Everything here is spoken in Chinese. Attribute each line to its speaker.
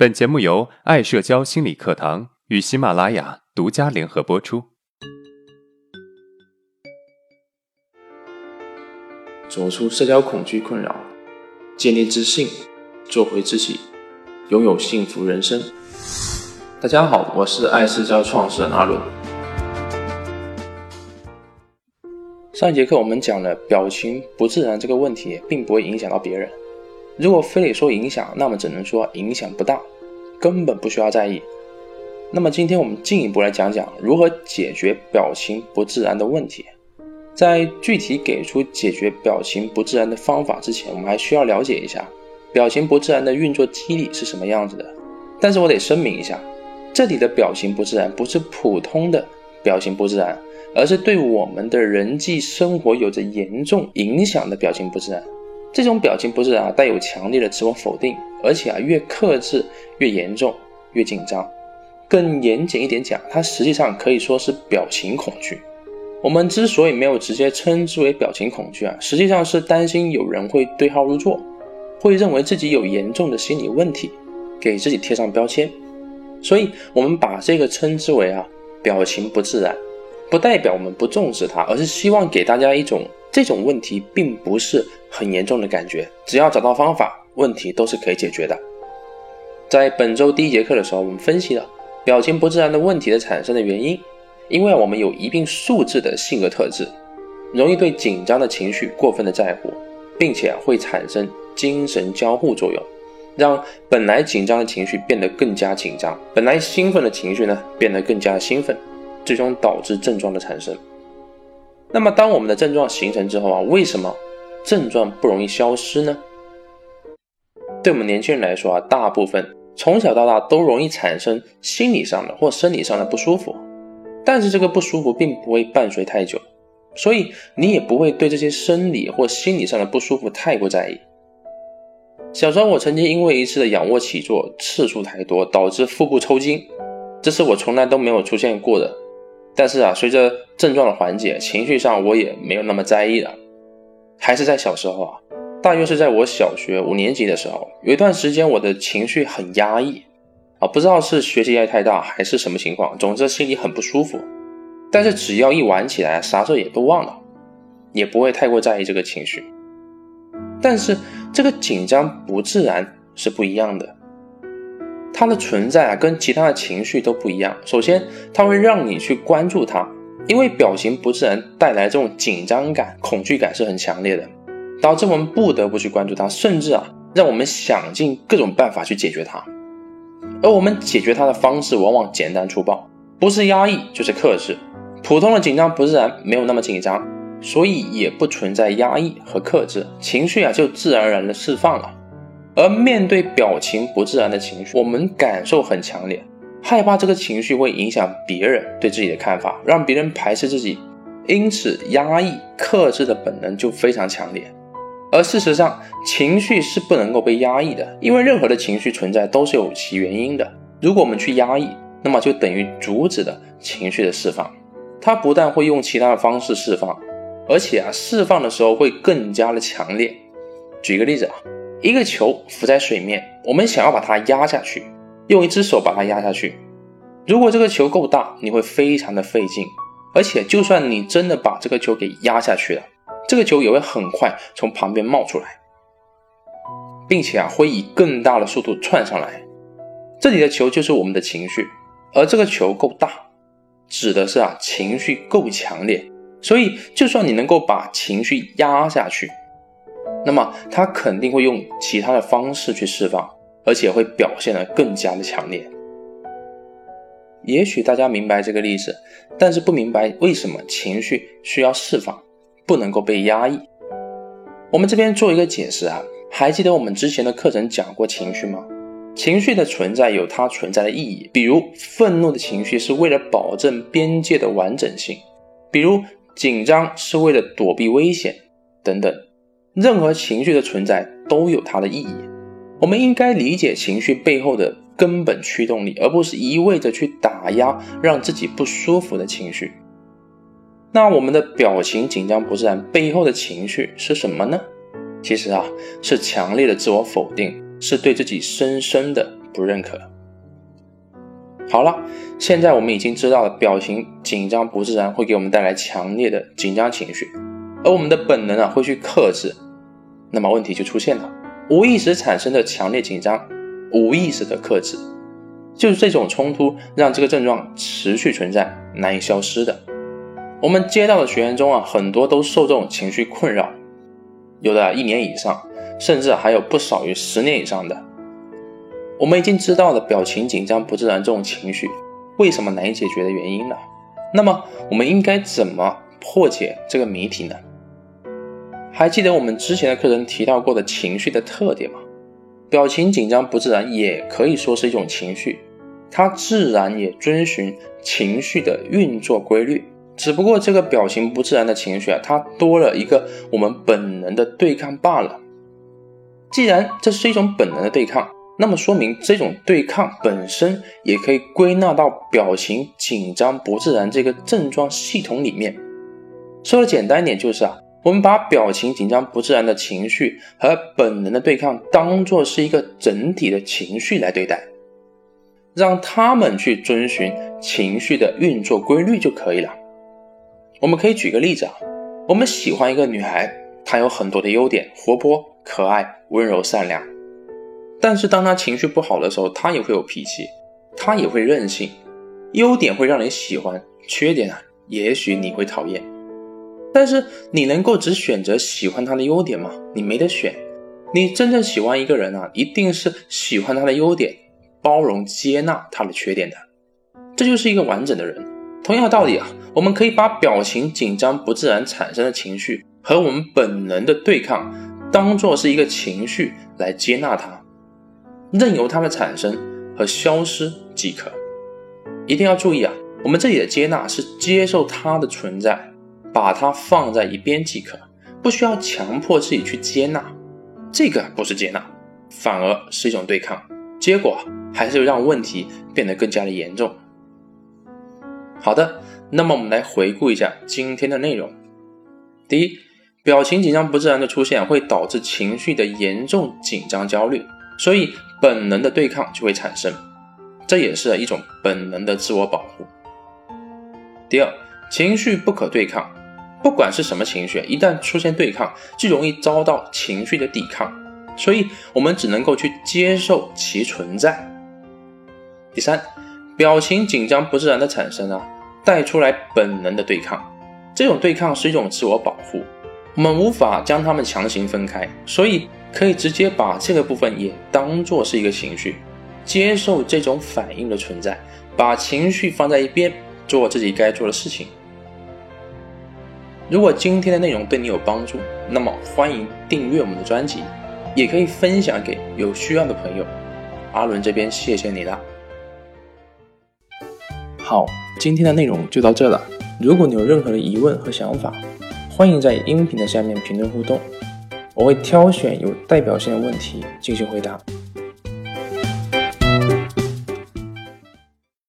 Speaker 1: 本节目由爱社交心理课堂与喜马拉雅独家联合播出。
Speaker 2: 走出社交恐惧困扰，建立自信，做回自己，拥有幸福人生。大家好，我是爱社交创始人阿伦。上一节课我们讲了表情不自然这个问题，并不会影响到别人。如果非得说影响，那么只能说影响不大，根本不需要在意。那么今天我们进一步来讲讲如何解决表情不自然的问题。在具体给出解决表情不自然的方法之前，我们还需要了解一下表情不自然的运作机理是什么样子的。但是我得声明一下，这里的表情不自然不是普通的表情不自然，而是对我们的人际生活有着严重影响的表情不自然。这种表情不自然啊，带有强烈的自我否定，而且啊，越克制越严重，越紧张。更严谨一点讲，它实际上可以说是表情恐惧。我们之所以没有直接称之为表情恐惧啊，实际上是担心有人会对号入座，会认为自己有严重的心理问题，给自己贴上标签。所以，我们把这个称之为啊，表情不自然，不代表我们不重视它，而是希望给大家一种。这种问题并不是很严重的感觉，只要找到方法，问题都是可以解决的。在本周第一节课的时候，我们分析了表情不自然的问题的产生的原因，因为我们有一定素质的性格特质，容易对紧张的情绪过分的在乎，并且会产生精神交互作用，让本来紧张的情绪变得更加紧张，本来兴奋的情绪呢变得更加兴奋，最终导致症状的产生。那么，当我们的症状形成之后啊，为什么症状不容易消失呢？对我们年轻人来说啊，大部分从小到大都容易产生心理上的或生理上的不舒服，但是这个不舒服并不会伴随太久，所以你也不会对这些生理或心理上的不舒服太过在意。小时候，我曾经因为一次的仰卧起坐次数太多，导致腹部抽筋，这是我从来都没有出现过的。但是啊，随着症状的缓解，情绪上我也没有那么在意了。还是在小时候啊，大约是在我小学五年级的时候，有一段时间我的情绪很压抑啊，不知道是学习压力太大还是什么情况，总之心里很不舒服。但是只要一玩起来，啥事也都忘了，也不会太过在意这个情绪。但是这个紧张不自然是不一样的。它的存在啊，跟其他的情绪都不一样。首先，它会让你去关注它，因为表情不自然带来这种紧张感、恐惧感是很强烈的，导致我们不得不去关注它，甚至啊，让我们想尽各种办法去解决它。而我们解决它的方式往往简单粗暴，不是压抑就是克制。普通的紧张不自然没有那么紧张，所以也不存在压抑和克制，情绪啊就自然而然的释放了。而面对表情不自然的情绪，我们感受很强烈，害怕这个情绪会影响别人对自己的看法，让别人排斥自己，因此压抑、克制的本能就非常强烈。而事实上，情绪是不能够被压抑的，因为任何的情绪存在都是有其原因的。如果我们去压抑，那么就等于阻止了情绪的释放。它不但会用其他的方式释放，而且啊，释放的时候会更加的强烈。举个例子啊。一个球浮在水面，我们想要把它压下去，用一只手把它压下去。如果这个球够大，你会非常的费劲，而且就算你真的把这个球给压下去了，这个球也会很快从旁边冒出来，并且啊会以更大的速度窜上来。这里的球就是我们的情绪，而这个球够大，指的是啊情绪够强烈。所以就算你能够把情绪压下去。那么他肯定会用其他的方式去释放，而且会表现得更加的强烈。也许大家明白这个例子，但是不明白为什么情绪需要释放，不能够被压抑。我们这边做一个解释啊，还记得我们之前的课程讲过情绪吗？情绪的存在有它存在的意义，比如愤怒的情绪是为了保证边界的完整性，比如紧张是为了躲避危险，等等。任何情绪的存在都有它的意义，我们应该理解情绪背后的根本驱动力，而不是一味的去打压让自己不舒服的情绪。那我们的表情紧张不自然背后的情绪是什么呢？其实啊，是强烈的自我否定，是对自己深深的不认可。好了，现在我们已经知道了表情紧张不自然会给我们带来强烈的紧张情绪，而我们的本能啊会去克制。那么问题就出现了，无意识产生的强烈紧张，无意识的克制，就是这种冲突让这个症状持续存在，难以消失的。我们接到的学员中啊，很多都受这种情绪困扰，有的一年以上，甚至还有不少于十年以上的。我们已经知道了表情紧张不自然这种情绪为什么难以解决的原因了。那么我们应该怎么破解这个谜题呢？还记得我们之前的课程提到过的情绪的特点吗？表情紧张不自然也可以说是一种情绪，它自然也遵循情绪的运作规律。只不过这个表情不自然的情绪啊，它多了一个我们本能的对抗罢了。既然这是一种本能的对抗。那么说明这种对抗本身也可以归纳到表情紧张不自然这个症状系统里面。说的简单一点就是啊，我们把表情紧张不自然的情绪和本能的对抗当做是一个整体的情绪来对待，让他们去遵循情绪的运作规律就可以了。我们可以举个例子啊，我们喜欢一个女孩，她有很多的优点，活泼、可爱、温柔、善良。但是当她情绪不好的时候，她也会有脾气，她也会任性。优点会让人喜欢，缺点啊，也许你会讨厌。但是你能够只选择喜欢他的优点吗？你没得选。你真正喜欢一个人啊，一定是喜欢他的优点，包容接纳他的缺点的。这就是一个完整的人。同样的道理啊，我们可以把表情紧张不自然产生的情绪和我们本能的对抗，当做是一个情绪来接纳它。任由它的产生和消失即可。一定要注意啊，我们这里的接纳是接受它的存在，把它放在一边即可，不需要强迫自己去接纳。这个不是接纳，反而是一种对抗，结果还是让问题变得更加的严重。好的，那么我们来回顾一下今天的内容。第一，表情紧张不自然的出现会导致情绪的严重紧张焦虑，所以。本能的对抗就会产生，这也是一种本能的自我保护。第二，情绪不可对抗，不管是什么情绪，一旦出现对抗，就容易遭到情绪的抵抗，所以我们只能够去接受其存在。第三，表情紧张不自然的产生啊，带出来本能的对抗，这种对抗是一种自我保护，我们无法将它们强行分开，所以。可以直接把这个部分也当做是一个情绪，接受这种反应的存在，把情绪放在一边，做自己该做的事情。如果今天的内容对你有帮助，那么欢迎订阅我们的专辑，也可以分享给有需要的朋友。阿伦这边谢谢你了。好，今天的内容就到这了。如果你有任何的疑问和想法，欢迎在音频的下面评论互动。我会挑选有代表性的问题进行回答。